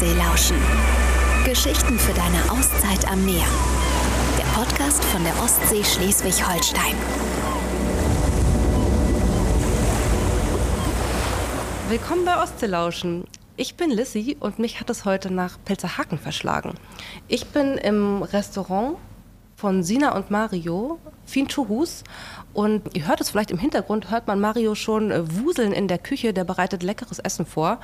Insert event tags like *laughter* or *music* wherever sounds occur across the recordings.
Ostsee lauschen. Geschichten für deine Auszeit am Meer. Der Podcast von der Ostsee Schleswig-Holstein. Willkommen bei Ostseelauschen. Ich bin Lissy und mich hat es heute nach Pelzerhaken verschlagen. Ich bin im Restaurant von Sina und Mario, Finchuhus. Und ihr hört es vielleicht im Hintergrund, hört man Mario schon äh, wuseln in der Küche, der bereitet leckeres Essen vor.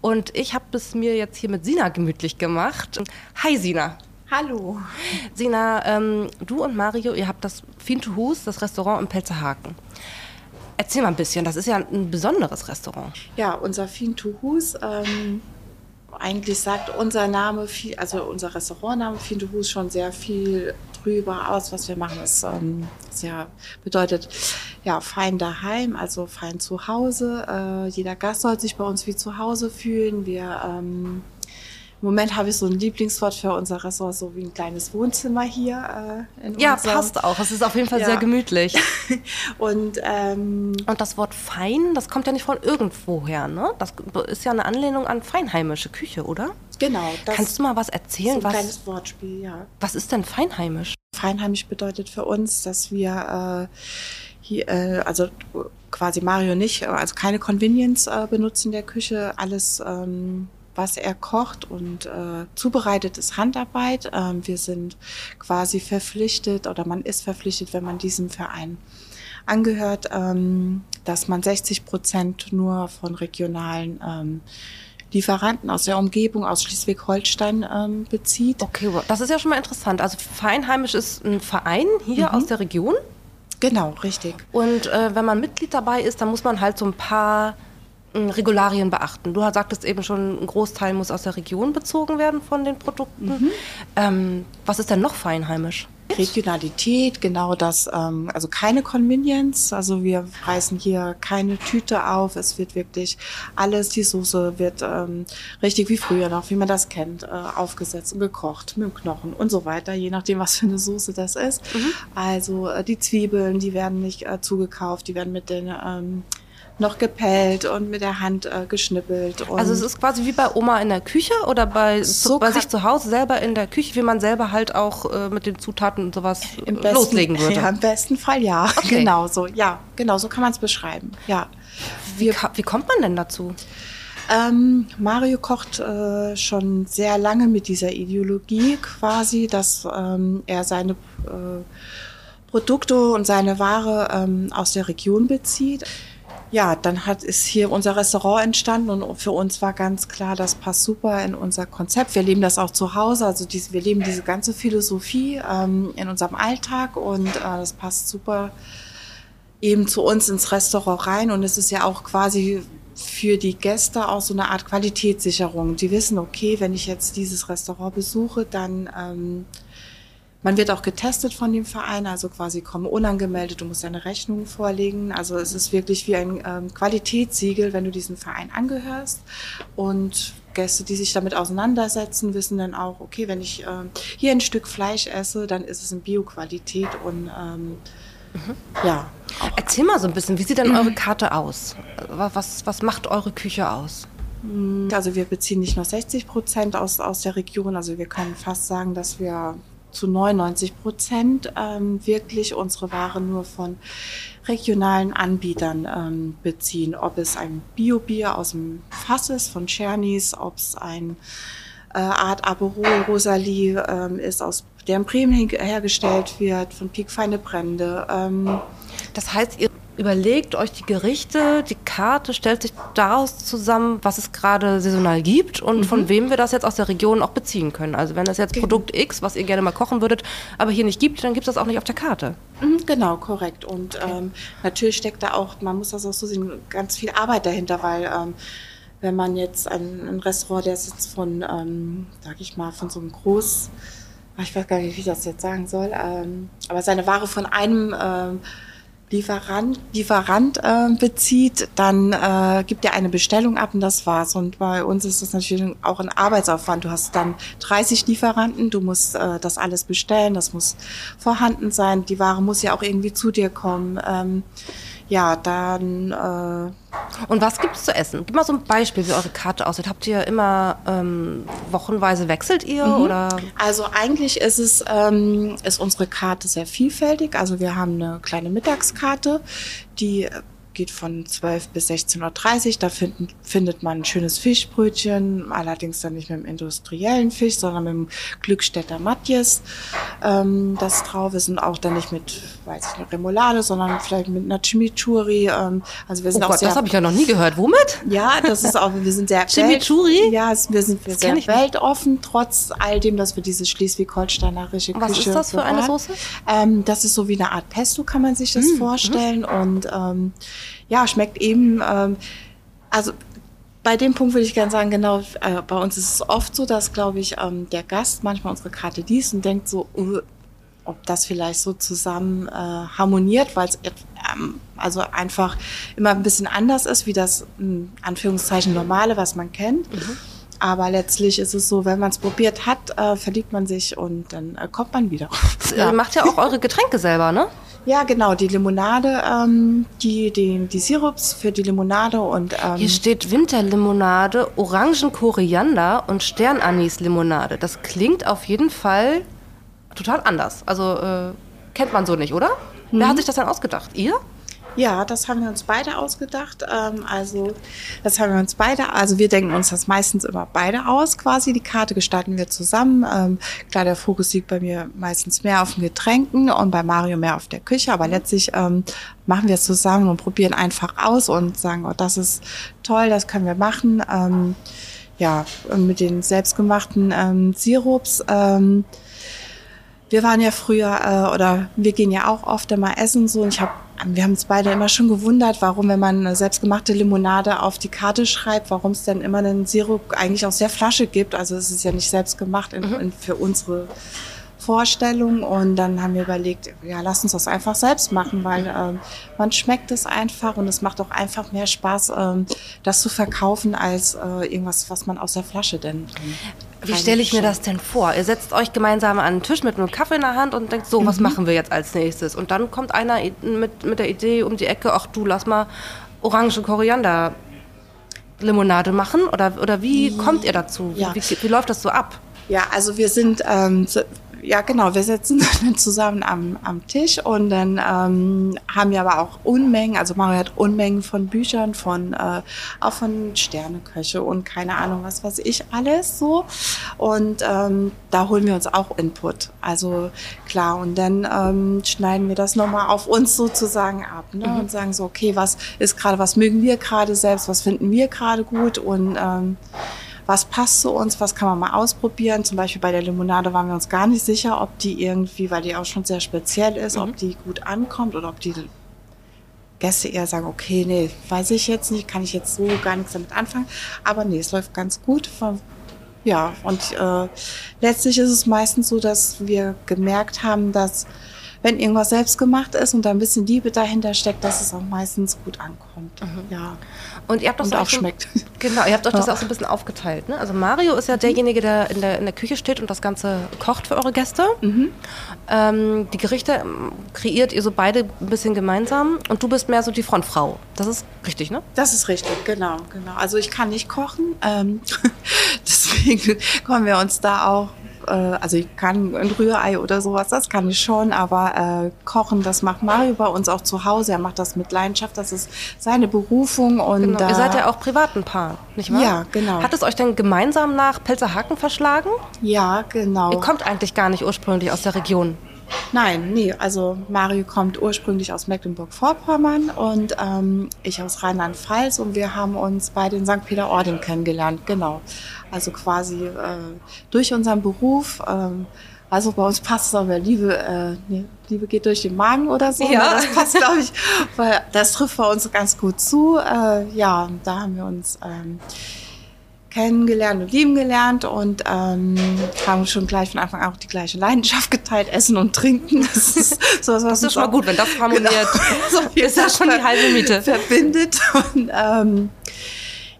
Und ich habe es mir jetzt hier mit Sina gemütlich gemacht. Hi Sina. Hallo. Sina, ähm, du und Mario, ihr habt das Finchuhus, das Restaurant im Pelzerhaken. Erzähl mal ein bisschen, das ist ja ein besonderes Restaurant. Ja, unser Fintuhus, ähm, eigentlich sagt unser Name, viel, also unser Restaurantname Fintuhus schon sehr viel drüber aus, was wir machen. Das ähm, sehr bedeutet ja fein daheim, also fein zu Hause. Äh, jeder Gast soll sich bei uns wie zu Hause fühlen. Wir ähm, im Moment habe ich so ein Lieblingswort für unser Ressort, so wie ein kleines Wohnzimmer hier. Äh, ja, unserem. passt auch. Es ist auf jeden Fall ja. sehr gemütlich. *laughs* und, ähm, und das Wort fein, das kommt ja nicht von irgendwoher, ne? Das ist ja eine Anlehnung an feinheimische Küche, oder? Genau. Kannst du mal was erzählen? So ein was, kleines Wortspiel, ja. Was ist denn feinheimisch? Feinheimisch bedeutet für uns, dass wir äh, hier, äh, also quasi Mario nicht, also keine Convenience äh, benutzen in der Küche, alles ähm, was er kocht und äh, zubereitet, ist Handarbeit. Ähm, wir sind quasi verpflichtet oder man ist verpflichtet, wenn man diesem Verein angehört, ähm, dass man 60 Prozent nur von regionalen ähm, Lieferanten aus der Umgebung, aus Schleswig-Holstein ähm, bezieht. Okay, das ist ja schon mal interessant. Also Feinheimisch ist ein Verein hier mhm. aus der Region. Genau, richtig. Und äh, wenn man Mitglied dabei ist, dann muss man halt so ein paar Regularien beachten. Du sagtest eben schon, ein Großteil muss aus der Region bezogen werden von den Produkten. Mhm. Ähm, was ist denn noch feinheimisch? Regionalität, genau das, ähm, also keine Convenience, also wir reißen hier keine Tüte auf, es wird wirklich alles, die Soße wird ähm, richtig wie früher noch, wie man das kennt, äh, aufgesetzt und gekocht mit dem Knochen und so weiter, je nachdem, was für eine Soße das ist. Mhm. Also äh, die Zwiebeln, die werden nicht äh, zugekauft, die werden mit den ähm, noch gepellt und mit der Hand äh, geschnippelt. also es ist quasi wie bei Oma in der Küche oder bei, so bei sich zu Hause selber in der Küche, wie man selber halt auch äh, mit den Zutaten und sowas Im besten, loslegen *laughs* würde. Ja, im besten Fall ja. Okay. *laughs* Genau so, ja, genau so kann man es beschreiben. Ja. Wie, wie kommt man denn dazu? Ähm, Mario kocht äh, schon sehr lange mit dieser Ideologie quasi, dass ähm, er seine äh, Produkte und seine Ware ähm, aus der Region bezieht ja, dann hat, ist hier unser Restaurant entstanden und für uns war ganz klar, das passt super in unser Konzept. Wir leben das auch zu Hause, also diese, wir leben diese ganze Philosophie ähm, in unserem Alltag und äh, das passt super eben zu uns ins Restaurant rein und es ist ja auch quasi für die Gäste auch so eine Art Qualitätssicherung. Die wissen, okay, wenn ich jetzt dieses Restaurant besuche, dann ähm, man wird auch getestet von dem Verein, also quasi kommen unangemeldet, du musst deine Rechnung vorlegen. Also es ist wirklich wie ein ähm, Qualitätssiegel, wenn du diesem Verein angehörst. Und Gäste, die sich damit auseinandersetzen, wissen dann auch, okay, wenn ich ähm, hier ein Stück Fleisch esse, dann ist es in Bio-Qualität und ähm, mhm. ja. Erzähl mal so ein bisschen, wie sieht denn eure Karte aus? Was, was macht eure Küche aus? Also wir beziehen nicht nur 60 Prozent aus, aus der Region, also wir können fast sagen, dass wir zu 99 Prozent ähm, wirklich unsere Ware nur von regionalen Anbietern ähm, beziehen. Ob es ein Bio-Bier aus dem Fass ist von Czernis, ob es ein äh, Art Aperol Rosalie ähm, ist, aus der in Bremen hergestellt wird, von Piekfeine Brände. Ähm, das heißt, ihr überlegt euch die Gerichte, die Karte stellt sich daraus zusammen, was es gerade saisonal gibt und mhm. von wem wir das jetzt aus der Region auch beziehen können. Also wenn es jetzt genau. Produkt X, was ihr gerne mal kochen würdet, aber hier nicht gibt, dann gibt es das auch nicht auf der Karte. Mhm, genau, korrekt. Und okay. ähm, natürlich steckt da auch, man muss das auch so sehen, ganz viel Arbeit dahinter, weil ähm, wenn man jetzt ein, ein Restaurant, der ist jetzt von, ähm, sag ich mal, von so einem Groß, ich weiß gar nicht, wie ich das jetzt sagen soll, ähm, aber seine Ware von einem ähm, Lieferant, Lieferant äh, bezieht, dann äh, gibt er eine Bestellung ab und das war's. Und bei uns ist das natürlich auch ein Arbeitsaufwand. Du hast dann 30 Lieferanten, du musst äh, das alles bestellen, das muss vorhanden sein. Die Ware muss ja auch irgendwie zu dir kommen. Ähm, ja, dann. Äh, Und was gibt es zu essen? Gib mal so ein Beispiel, wie eure Karte aussieht. Habt ihr immer ähm, wochenweise wechselt ihr Mhm. oder? Also eigentlich ist es ähm, ist unsere Karte sehr vielfältig. Also wir haben eine kleine Mittagskarte, die geht von 12 bis 16.30 Uhr. Da finden, findet man ein schönes Fischbrötchen, allerdings dann nicht mit dem industriellen Fisch, sondern mit dem Glückstädter Matjes. Ähm, das drauf ist und auch dann nicht mit, weiß ich nicht, Remoulade, sondern vielleicht mit einer Chimichurri. Ähm, also wir Oh sind auch Gott, sehr das habe ich ja noch nie gehört. Womit? ja, das ist auch, wir sind sehr *laughs* Chimichurri? Welt, ja, wir sind wir sehr ich nicht. weltoffen, trotz all dem, dass wir diese schleswig-holsteinerische Was Küche ist das für eine. Soße? Ähm, das ist so wie eine Art Pesto, kann man sich das Mm, vorstellen. Und ähm, ja, schmeckt eben, ähm, also bei dem Punkt würde ich gerne sagen, genau, äh, bei uns ist es oft so, dass, glaube ich, ähm, der Gast manchmal unsere Karte liest und denkt so, uh, ob das vielleicht so zusammen äh, harmoniert, weil es ähm, also einfach immer ein bisschen anders ist, wie das in Anführungszeichen normale, was man kennt. Aber letztlich ist es so, wenn man es probiert hat, äh, verliebt man sich und dann äh, kommt man wieder. Ihr macht ja auch eure Getränke selber, ne? Ja, genau, die Limonade, ähm, die, die, die Sirups für die Limonade und ähm, Hier steht Winterlimonade, Orangen-Koriander und Sternanis-Limonade. Das klingt auf jeden Fall total anders. Also äh, kennt man so nicht, oder? Wer Mhm. hat sich das denn ausgedacht? Ihr? Ja, das haben wir uns beide ausgedacht. Ähm, also das haben wir uns beide, also wir denken uns das meistens immer beide aus quasi. Die Karte gestalten wir zusammen. Ähm, klar, der Fokus liegt bei mir meistens mehr auf den Getränken und bei Mario mehr auf der Küche, aber letztlich ähm, machen wir es zusammen und probieren einfach aus und sagen, oh, das ist toll, das können wir machen. Ja, mit den selbstgemachten Sirups. Wir waren ja früher äh, oder wir gehen ja auch oft mal essen so und ich habe wir haben uns beide immer schon gewundert, warum wenn man eine selbstgemachte Limonade auf die Karte schreibt, warum es denn immer einen Sirup eigentlich aus der Flasche gibt. Also es ist ja nicht selbst gemacht in, in, für unsere Vorstellung und dann haben wir überlegt, ja, lass uns das einfach selbst machen, weil ähm, man schmeckt es einfach und es macht auch einfach mehr Spaß, ähm, das zu verkaufen, als äh, irgendwas, was man aus der Flasche denn. Ähm, Wie stelle ich mir das denn vor? Ihr setzt euch gemeinsam an den Tisch mit einem Kaffee in der Hand und denkt, so, was Mhm. machen wir jetzt als nächstes? Und dann kommt einer mit, mit der Idee um die Ecke, ach du, lass mal Orange Koriander Limonade machen? Oder, oder wie kommt ihr dazu? Ja. Wie, wie läuft das so ab? Ja, also wir sind, ähm, ja genau, wir sitzen *laughs* dann zusammen am, am Tisch und dann ähm, haben wir aber auch Unmengen, also Mario hat Unmengen von Büchern, von äh, auch von Sterneköche und keine Ahnung, was weiß ich alles so. Und ähm, da holen wir uns auch Input. Also klar, und dann ähm, schneiden wir das nochmal auf uns sozusagen ab ne? und sagen so, okay, was ist gerade, was mögen wir gerade selbst, was finden wir gerade gut und ähm, was passt zu uns, was kann man mal ausprobieren. Zum Beispiel bei der Limonade waren wir uns gar nicht sicher, ob die irgendwie, weil die auch schon sehr speziell ist, ob die gut ankommt oder ob die Gäste eher sagen, okay, nee, weiß ich jetzt nicht, kann ich jetzt so gar nichts damit anfangen. Aber nee, es läuft ganz gut. Ja, und äh, letztlich ist es meistens so, dass wir gemerkt haben, dass wenn irgendwas selbst gemacht ist und da ein bisschen Liebe dahinter steckt, dass es auch meistens gut ankommt. Ja. Und ihr habt das Und ja auch so- schmeckt. *laughs* Genau, ihr habt euch das Ja. auch so ein bisschen aufgeteilt. Ne? Also Mario ist ja derjenige, der in, der in der Küche steht und das Ganze kocht für eure Gäste. Ähm, die Gerichte ähm, kreiert ihr so beide ein bisschen gemeinsam und du bist mehr so die Frontfrau. Das ist richtig, ne? Das ist richtig, genau, genau. Also ich kann nicht kochen, ähm, *laughs* deswegen kommen wir uns da auch, äh, also ich kann ein Rührei oder sowas, das kann ich schon, aber äh, kochen, das macht Mario bei uns auch zu Hause. Er macht das mit Leidenschaft, das ist seine Berufung und Genau. äh, ihr seid ja auch privat ein Paar, nicht wahr? Ja, genau. Hat es euch denn gemeinsam nach Pelzerhaken verschlagen? ja, genau. Ihr kommt eigentlich gar nicht ursprünglich aus der Region. Nein, nee, also Mario kommt ursprünglich aus Mecklenburg-Vorpommern und ähm, ich aus Rheinland-Pfalz und wir haben uns beide in St. Peter-Ording kennengelernt, genau. Also quasi äh, durch unseren Beruf, ähm, also bei uns passt es aber Liebe, äh, nee, Liebe geht durch den Magen oder so. Ja. Ne? Das passt, glaube ich, weil das trifft bei uns ganz gut zu. Äh, ja, da haben wir uns ähm, kennengelernt und lieben gelernt und ähm, haben schon gleich von Anfang an auch die gleiche Leidenschaft geteilt, Essen und Trinken. Das ist sowas, was Das ist schon mal gut, wenn das harmoniert. *laughs* So viel ist das schon die halbe Miete. verbindet. Und ähm,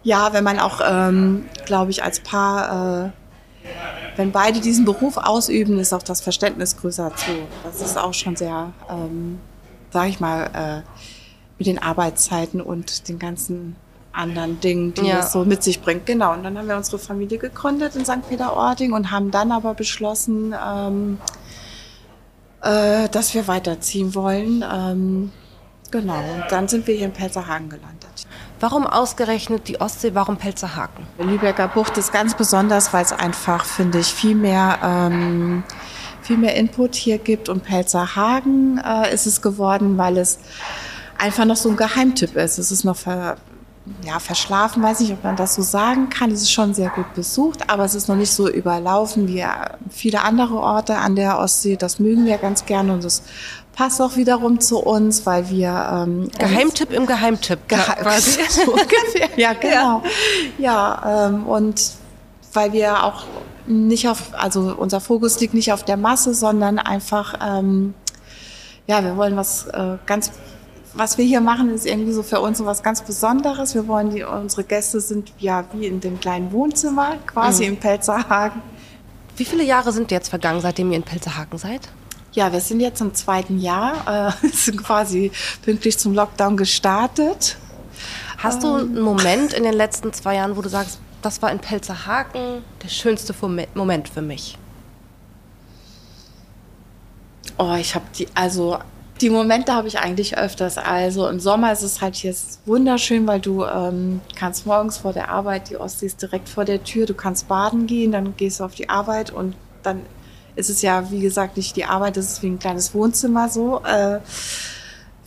ja, wenn man auch, ähm, glaube ich, als Paar, äh, wenn beide diesen Beruf ausüben, ist auch das Verständnis größer zu. Das ist auch schon sehr, ähm, sag ich mal, äh, mit den Arbeitszeiten und den ganzen anderen Dingen, die Ja. es so mit sich bringt. Genau. Und dann haben wir unsere Familie gegründet in St. Peter-Ording und haben dann aber beschlossen, ähm, äh, dass wir weiterziehen wollen. Ähm, genau. Und dann sind wir hier in Pelzerhagen gelandet. Warum ausgerechnet die Ostsee, warum Pelzerhaken? Lübecker Bucht ist ganz besonders, weil es einfach, finde ich, viel mehr, ähm, viel mehr Input hier gibt. Und Pelzerhagen äh, ist es geworden, weil es einfach noch so ein Geheimtipp ist. Es ist noch ver, ja, verschlafen, weiß nicht, ob man das so sagen kann. Es ist schon sehr gut besucht, aber es ist noch nicht so überlaufen wie äh, viele andere Orte an der Ostsee. Das mögen wir ganz gerne und es passt auch wiederum zu uns, weil wir ähm, Geheimtipp im Geheimtipp. Geheim *laughs* quasi. *laughs* so ungefähr. Ja, genau. Ja, ähm, und weil wir auch nicht auf, also unser Fokus liegt nicht auf der Masse, sondern einfach, ähm, ja, wir wollen was äh, ganz, was wir hier machen, ist irgendwie so für uns so was ganz Besonderes. Wir wollen die, unsere Gäste sind ja wie in dem kleinen Wohnzimmer, quasi im Pelzerhagen. Wie viele Jahre sind jetzt vergangen, seitdem ihr in Pelzerhaken seid? Ja, wir sind jetzt im zweiten Jahr, äh, *laughs* sind quasi pünktlich zum Lockdown gestartet. Hast du einen Moment in den letzten zwei Jahren, wo du sagst, das war in Pelzerhaken der schönste Moment für mich? Oh, ich habe die, also die Momente habe ich eigentlich öfters. Also im Sommer ist es halt hier wunderschön, weil du ähm, kannst morgens vor der Arbeit, die Ostsee ist direkt vor der Tür, du kannst baden gehen, dann gehst du auf die Arbeit und dann ist es ja, wie gesagt, nicht die Arbeit, das ist wie ein kleines Wohnzimmer so. Äh,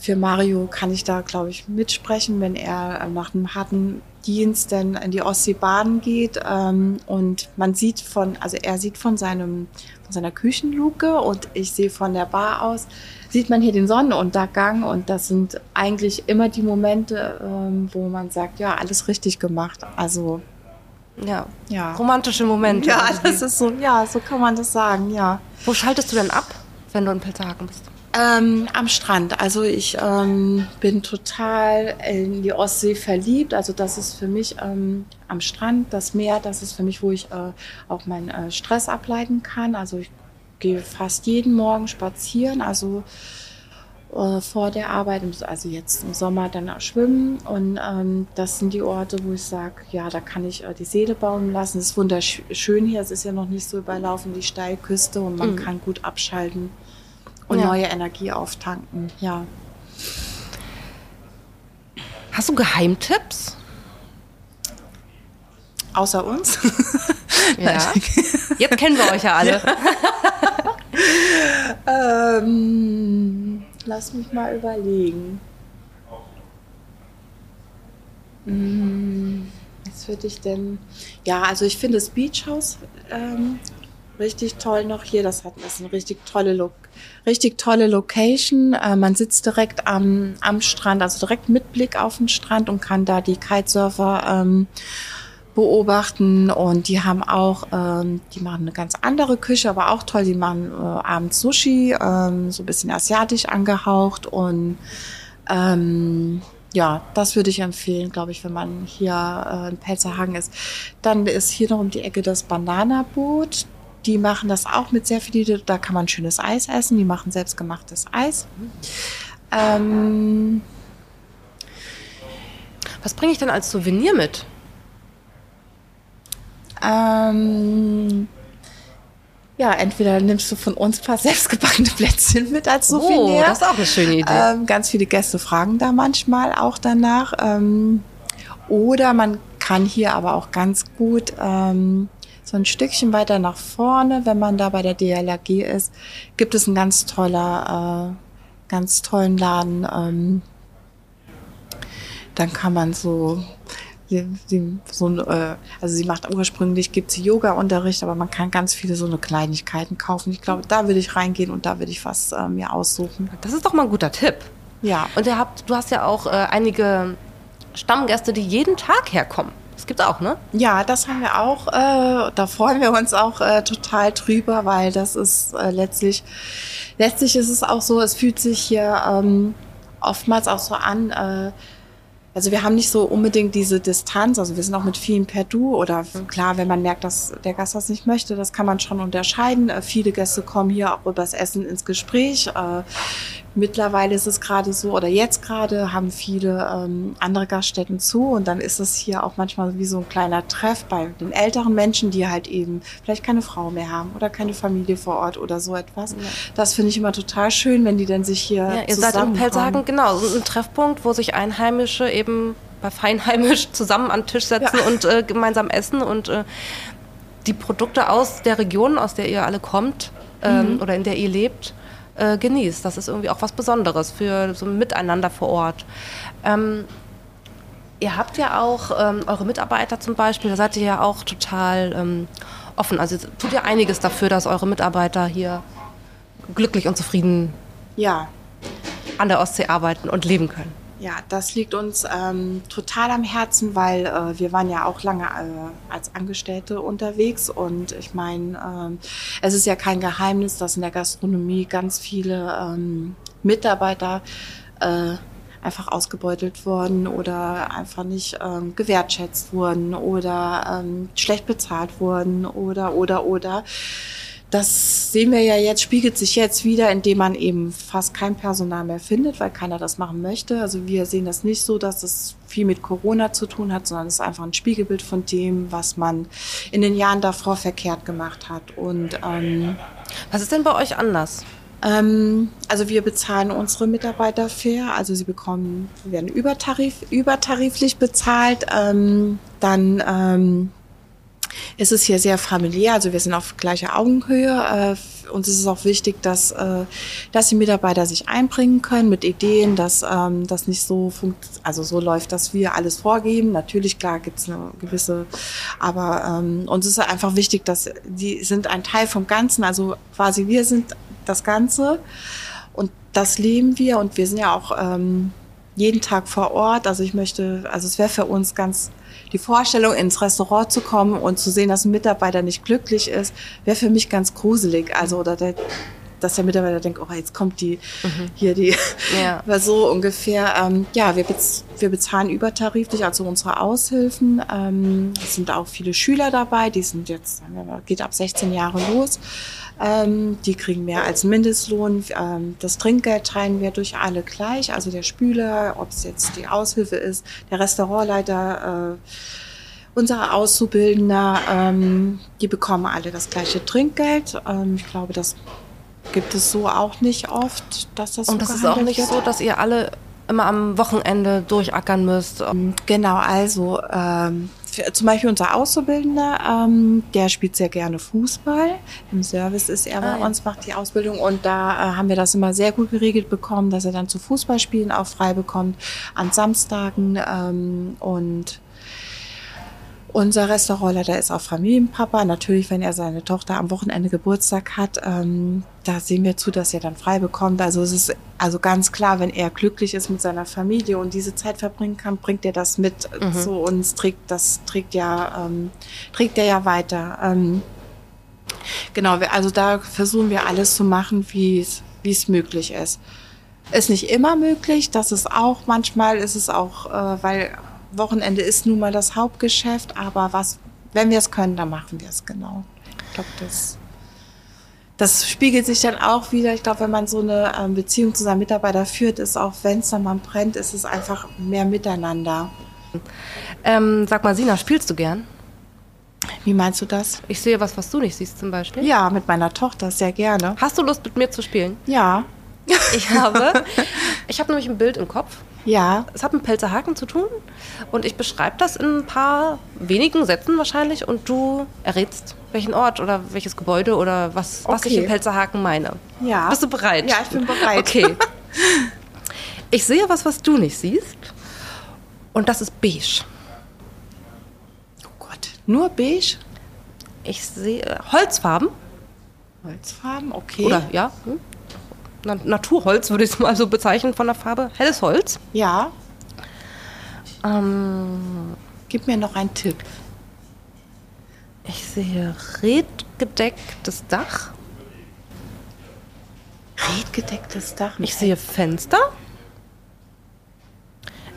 für Mario kann ich da, glaube ich, mitsprechen, wenn er äh, nach einem harten Dienst dann in die Ostsee baden geht. Ähm, und man sieht von, also er sieht von seinem, von seiner Küchenluke und ich sehe von der Bar aus, sieht man hier den Sonnenuntergang und das sind eigentlich immer die Momente, ähm, wo man sagt, ja, alles richtig gemacht. Also, Ja. ja. Romantische Momente. Ja, irgendwie. das ist so, ja, so kann man das sagen, ja. Wo schaltest du denn ab, wenn du in Pelzerhaken bist? Ähm, am Strand. Also ich ähm, bin total in die Ostsee verliebt. Also das ist für mich ähm, am Strand, das Meer, das ist für mich, wo ich äh, auch meinen äh, Stress ableiten kann. Also ich gehe fast jeden Morgen spazieren, also äh, vor der Arbeit, also jetzt im Sommer dann auch schwimmen. Und ähm, das sind die Orte, wo ich sage, ja, da kann ich äh, die Seele bauen lassen. Es ist wunderschön hier, es ist ja noch nicht so überlaufen, die Steilküste und man Mhm. kann gut abschalten und Ja. neue Energie auftanken. Ja. Hast du Geheimtipps? Außer uns. *laughs* Ja. Jetzt kennen wir euch ja alle. *laughs* ähm, lass mich mal überlegen. Hm, Was würde ich denn? Ja, also ich finde das Beach House ähm, richtig toll noch hier. Das hat das ist eine richtig tolle Lo richtig tolle Location. Äh, man sitzt direkt am, am Strand, also direkt mit Blick auf den Strand und kann da die Kitesurfer ähm, beobachten und die haben auch, ähm, die machen eine ganz andere Küche, aber auch toll. Die machen äh, abends Sushi, ähm, so ein bisschen asiatisch angehaucht und ähm, ja, das würde ich empfehlen, glaube ich, wenn man hier äh, in Pelzerhagen ist. Dann ist hier noch um die Ecke das Bananaboot. Die machen das auch mit sehr viel, da kann man schönes Eis essen. Die machen selbstgemachtes Eis. Ähm, Was bringe ich denn als Souvenir mit? Ähm, ja, entweder nimmst du von uns ein paar selbstgebackene Plätzchen mit als Souvenir. Oh, das ist auch eine schöne Idee. Ähm, ganz viele Gäste fragen da manchmal auch danach. Ähm, oder man kann hier aber auch ganz gut ähm, so ein Stückchen weiter nach vorne, wenn man da bei der DLRG ist, gibt es einen ganz toller, äh, ganz tollen Laden. Ähm, dann kann man so sie, sie, so ein, äh, also sie macht ursprünglich gibt sie Yoga-Unterricht, aber man kann ganz viele so eine Kleinigkeiten kaufen. Ich glaube, da würde ich reingehen und da würde ich was äh, mir aussuchen. Das ist doch mal ein guter Tipp. Ja. Und ihr habt, du hast ja auch äh, einige Stammgäste, die jeden Tag herkommen. Das gibt's auch, ne? Ja, das haben wir auch. Äh, da freuen wir uns auch äh, total drüber, weil das ist äh, letztlich, letztlich ist es auch so, es fühlt sich hier ähm, oftmals auch so an, äh, also wir haben nicht so unbedingt diese Distanz, also wir sind auch mit vielen per Du oder klar, wenn man merkt, dass der Gast das nicht möchte, das kann man schon unterscheiden. Äh, viele Gäste kommen hier auch übers Essen ins Gespräch. Äh, Mittlerweile ist es gerade so, oder jetzt gerade haben viele ähm, andere Gaststätten zu und dann ist es hier auch manchmal wie so ein kleiner Treff bei den älteren Menschen, die halt eben vielleicht keine Frau mehr haben oder keine Familie vor Ort oder so etwas. Ja. Das finde ich immer total schön, wenn die dann sich hier ja, ihr seid in Pelzhagen, genau, ein Treffpunkt, wo sich Einheimische eben bei Feinheimisch *laughs* zusammen an den Tisch setzen ja. und äh, gemeinsam essen und äh, die Produkte aus der Region, aus der ihr alle kommt ähm, mhm. oder in der ihr lebt, äh, genießt. Das ist irgendwie auch was Besonderes für so ein Miteinander vor Ort. Ähm, ihr habt ja auch ähm, eure Mitarbeiter zum Beispiel, da seid ihr ja auch total ähm, offen. Also tut ihr einiges dafür, dass eure Mitarbeiter hier glücklich und zufrieden ja. an der Ostsee arbeiten und leben können. Ja, das liegt uns ähm, total am Herzen, weil äh, wir waren ja auch lange äh, als Angestellte unterwegs und ich meine, ähm, es ist ja kein Geheimnis, dass in der Gastronomie ganz viele ähm, Mitarbeiter äh, einfach ausgebeutelt wurden oder einfach nicht ähm, gewertschätzt wurden oder ähm, schlecht bezahlt wurden oder oder oder das sehen wir ja jetzt, spiegelt sich jetzt wieder, indem man eben fast kein Personal mehr findet, weil keiner das machen möchte. Also wir sehen das nicht so, dass es viel mit Corona zu tun hat, sondern es ist einfach ein Spiegelbild von dem, was man in den Jahren davor verkehrt gemacht hat. Und ähm, was ist denn bei euch anders? Ähm, also wir bezahlen unsere Mitarbeiter fair, also sie bekommen, werden übertarif, übertariflich bezahlt. Ähm, dann ähm, es ist hier sehr familiär, also wir sind auf gleicher Augenhöhe. Äh, uns ist es auch wichtig, dass, äh, dass die Mitarbeiter sich einbringen können mit Ideen, dass ähm, das nicht so funkt, also so läuft, dass wir alles vorgeben. Natürlich, klar, gibt es eine gewisse, aber ähm, uns ist einfach wichtig, dass die sind ein Teil vom Ganzen, also quasi wir sind das Ganze und das leben wir und wir sind ja auch ähm, jeden Tag vor Ort. Also ich möchte, also es wäre für uns ganz die Vorstellung, ins Restaurant zu kommen und zu sehen, dass ein Mitarbeiter nicht glücklich ist, wäre für mich ganz gruselig. Also, oder der, dass der Mitarbeiter denkt, oh, jetzt kommt die mhm. hier die, ja. *laughs* so ungefähr. Ähm, ja, wir, bez wir bezahlen übertariflich, also unsere Aushilfen. Ähm, es sind auch viele Schüler dabei, die sind jetzt, geht ab 16 Jahre los. Ähm, die kriegen mehr als Mindestlohn. Ähm, das Trinkgeld teilen wir durch alle gleich. Also der Spüler, ob es jetzt die Aushilfe ist, der Restaurantleiter, äh, unsere Auszubildender, ähm, die bekommen alle das gleiche Trinkgeld. Ähm, ich glaube, das gibt es so auch nicht oft, dass das Und so das ist auch nicht wird. so, dass ihr alle immer am Wochenende durchackern müsst. Genau, also ähm, zum Beispiel unser Auszubildender, ähm, der spielt sehr gerne Fußball. Im Service ist er ah, bei uns, macht die Ausbildung und da äh, haben wir das immer sehr gut geregelt bekommen, dass er dann zu Fußballspielen auch frei bekommt an Samstagen ähm, und unser Restaurantleiter ist auch Familienpapa. Natürlich, wenn er seine Tochter am Wochenende Geburtstag hat, ähm, da sehen wir zu, dass er dann frei bekommt. Also es ist also ganz klar, wenn er glücklich ist mit seiner Familie und diese Zeit verbringen kann, bringt er das mit mhm. zu uns, trägt das trägt ja ähm, trägt er ja weiter. Ähm, genau, also da versuchen wir alles zu machen, wie es wie es möglich ist. Ist nicht immer möglich, das ist auch manchmal ist es auch, äh, weil Wochenende ist nun mal das Hauptgeschäft, aber was, wenn wir es können, dann machen wir es genau. Ich glaube, das, das spiegelt sich dann auch wieder. Ich glaube, wenn man so eine ähm, Beziehung zu seinem Mitarbeiter führt, ist auch, wenn es dann mal brennt, ist es einfach mehr miteinander. Ähm, sag mal, Sina, spielst du gern? Wie meinst du das? Ich sehe was, was du nicht siehst zum Beispiel. Ja, mit meiner Tochter sehr gerne. Hast du Lust, mit mir zu spielen? Ja. Ich habe, ich habe nämlich ein Bild im Kopf ja. Es hat mit Pelzerhaken zu tun und ich beschreibe das in ein paar wenigen Sätzen wahrscheinlich und du errätst, welchen Ort oder welches Gebäude oder was, okay. was ich in Pelzerhaken meine. Ja. Bist du bereit? Ja, ich bin bereit. Okay. Ich sehe was, was du nicht siehst und das ist beige. Oh Gott, nur beige? Ich sehe Holzfarben. Holzfarben, okay. Oder ja, hm? Naturholz, würde ich es *laughs* mal so bezeichnen von der Farbe. Helles Holz. Ja. Ähm, Gib mir noch einen Tipp. Ich sehe redgedecktes Dach. Redgedecktes Dach? Ich sehe Fenster.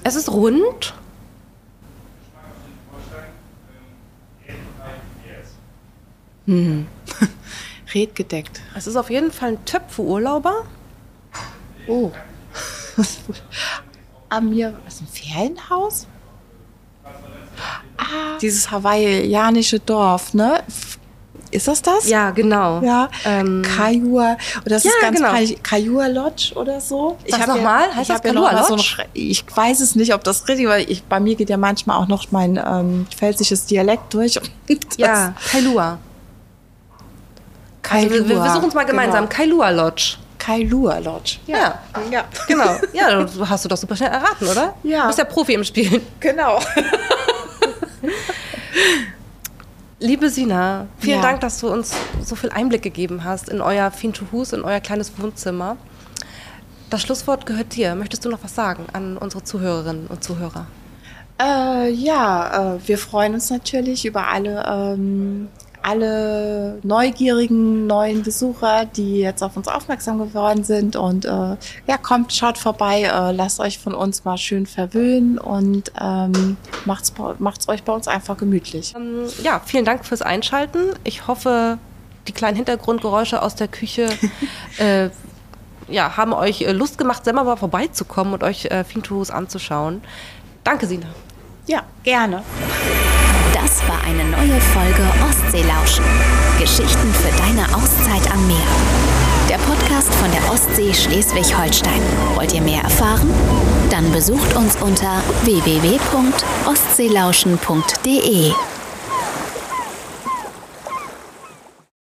Es ist rund. Hm. *laughs* Redgedeckt. Es ist auf jeden Fall ein Töpfe-Urlauber. Oh. *laughs* Amir, was ist ein Ferienhaus? Ah, dieses hawaiianische Dorf, ne? Ist das das? Ja, genau. Ja. Ähm, Kaiua. Und das ja, ist ganz genau. Kaiua Lodge oder so. Sag's hab noch mal. Heißt ich das ja Kailua noch mal so ein, Lodge? ich weiß es nicht, ob das richtig war. Ich, bei mir geht ja manchmal auch noch mein ähm, pfälzisches Dialekt durch. *laughs* Ja, Kailua. Also wir, wir Kailua, versuchen es mal gemeinsam. Genau. Kailua Lodge. Kailua Lodge. Ja. ja. Genau. Ja, du hast du doch super schnell erraten, oder? Ja. Du bist ja Profi im Spielen. Genau. *laughs* Liebe Sina, vielen Ja. Dank, dass du uns so viel Einblick gegeben hast in euer Finchuhus, in euer kleines Wohnzimmer. Das Schlusswort gehört dir. Möchtest du noch was sagen an unsere Zuhörerinnen und Zuhörer? Äh, ja, äh, wir freuen uns natürlich über alle, ähm, alle neugierigen neuen Besucher, die jetzt auf uns aufmerksam geworden sind. Und äh, ja, kommt, schaut vorbei, äh, lasst euch von uns mal schön verwöhnen und ähm, macht's, macht's euch bei uns einfach gemütlich. Ähm, ja, vielen Dank fürs Einschalten. Ich hoffe, die kleinen Hintergrundgeräusche aus der Küche *laughs* äh, ja, haben euch äh, Lust gemacht, selber mal vorbeizukommen und euch äh, Finchuhus anzuschauen. Danke, Sina. Ja, gerne. Das war eine neue Folge Ostseelauschen. Geschichten für deine Auszeit am Meer. Der Podcast von der Ostsee Schleswig-Holstein. Wollt ihr mehr erfahren? Dann besucht uns unter www.ostseelauschen.de.